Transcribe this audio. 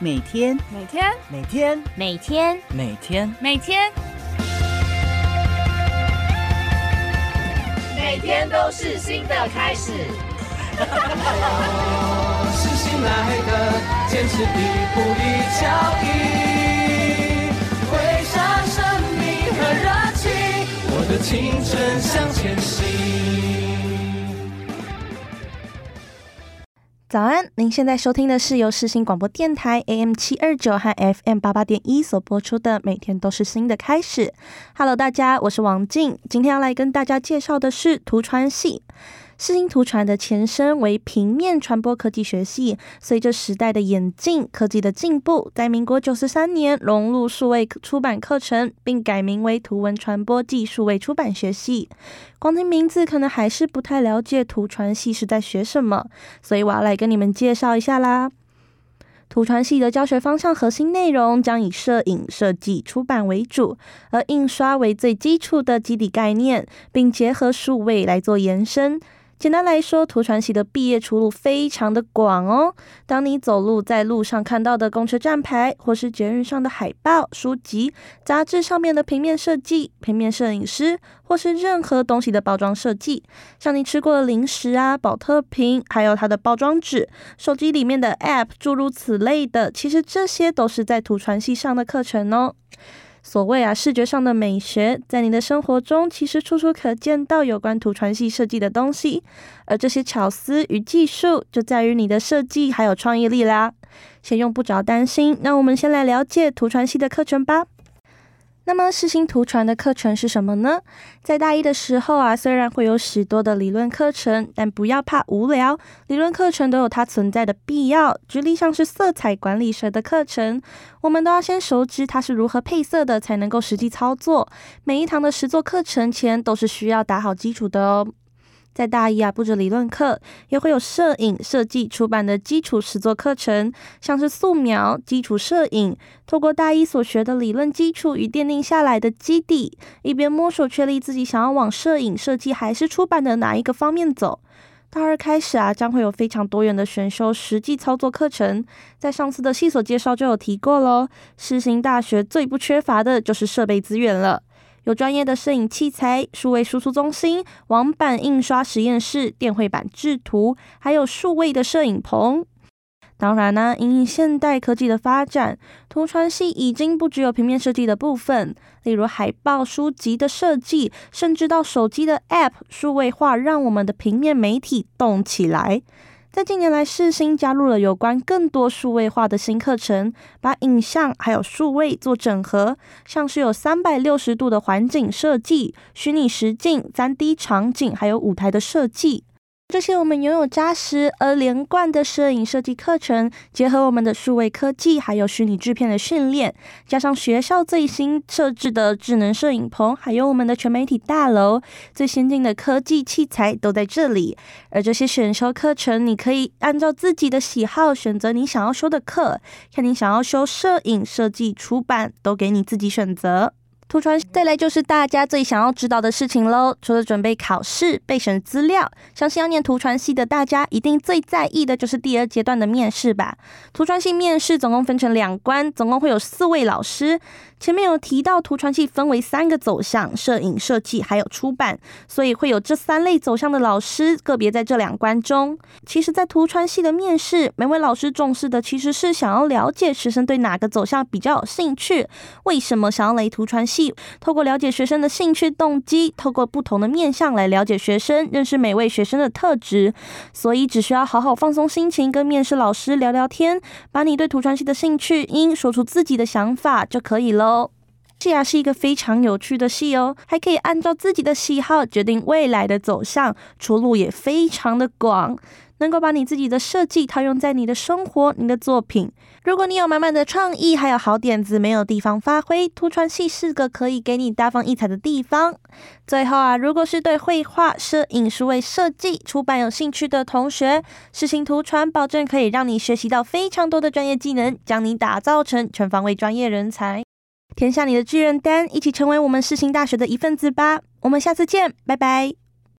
每天，每天，每天，每天，每天，每天，每天都是新的开始。是新来的，坚持一步一脚印，挥洒生命和热情，我的青春向前行。早安，您现在收听的是由世新广播电台 AM 七二九和 FM 八八点一所播出的《每天都是新的开始》。Hello，大家，我是王静，今天要来跟大家介绍的是图传系。视听图传的前身为平面传播科技学系，随着时代的演进、科技的进步，在民国九十三年融入数位出版课程，并改名为图文传播技术位出版学系。光听名字可能还是不太了解图传系是在学什么，所以我要来跟你们介绍一下啦。图传系的教学方向核心内容将以摄影、设计、出版为主，而印刷为最基础的基底概念，并结合数位来做延伸。简单来说，图传系的毕业出路非常的广哦。当你走路在路上看到的公车站牌，或是捷运上的海报、书籍、杂志上面的平面设计、平面摄影师，或是任何东西的包装设计，像你吃过的零食啊、保特瓶，还有它的包装纸、手机里面的 App，诸如此类的，其实这些都是在图传系上的课程哦。所谓啊，视觉上的美学，在你的生活中其实处处可见到有关图传系设计的东西，而这些巧思与技术就在于你的设计还有创意力啦。先用不着担心，那我们先来了解图传系的课程吧。那么，世新图传的课程是什么呢？在大一的时候啊，虽然会有许多的理论课程，但不要怕无聊，理论课程都有它存在的必要。举例像是色彩管理学的课程，我们都要先熟知它是如何配色的，才能够实际操作。每一堂的实作课程前都是需要打好基础的哦。在大一啊，不止理论课，也会有摄影设计出版的基础实作课程，像是素描、基础摄影。透过大一所学的理论基础与奠定下来的基底，一边摸索确立自己想要往摄影设计还是出版的哪一个方面走。大二开始啊，将会有非常多元的选修实际操作课程。在上次的细所介绍就有提过喽，世新大学最不缺乏的就是设备资源了。有专业的摄影器材、数位输出中心、网版印刷实验室、电绘版制图，还有数位的摄影棚。当然呢，因现代科技的发展，图传系已经不只有平面设计的部分，例如海报、书籍的设计，甚至到手机的 App 数位化，让我们的平面媒体动起来。在近年来，世新加入了有关更多数位化的新课程，把影像还有数位做整合，像是有三百六十度的环境设计、虚拟实境、三 D 场景，还有舞台的设计。这些我们拥有扎实而连贯的摄影设计课程，结合我们的数位科技，还有虚拟制片的训练，加上学校最新设置的智能摄影棚，还有我们的全媒体大楼，最先进的科技器材都在这里。而这些选修课程，你可以按照自己的喜好选择你想要修的课，看你想要修摄影设计、出版，都给你自己选择。图传再来就是大家最想要知道的事情喽。除了准备考试、备审资料，相信要念图传系的大家一定最在意的就是第二阶段的面试吧。图传系面试总共分成两关，总共会有四位老师。前面有提到图传系分为三个走向：摄影、设计还有出版，所以会有这三类走向的老师个别在这两关中。其实，在图传系的面试，每位老师重视的其实是想要了解学生对哪个走向比较有兴趣，为什么想要来图传系。透过了解学生的兴趣动机，透过不同的面向来了解学生，认识每位学生的特质。所以，只需要好好放松心情，跟面试老师聊聊天，把你对图传系的兴趣因说出自己的想法就可以喽。戏啊是一个非常有趣的戏哦，还可以按照自己的喜好决定未来的走向，出路也非常的广，能够把你自己的设计套用在你的生活、你的作品。如果你有满满的创意，还有好点子没有地方发挥，图传戏是个可以给你大放异彩的地方。最后啊，如果是对绘画、摄影、数位设计、出版有兴趣的同学，实行图传保证可以让你学习到非常多的专业技能，将你打造成全方位专业人才。填下你的志愿单，一起成为我们世新大学的一份子吧！我们下次见，拜拜。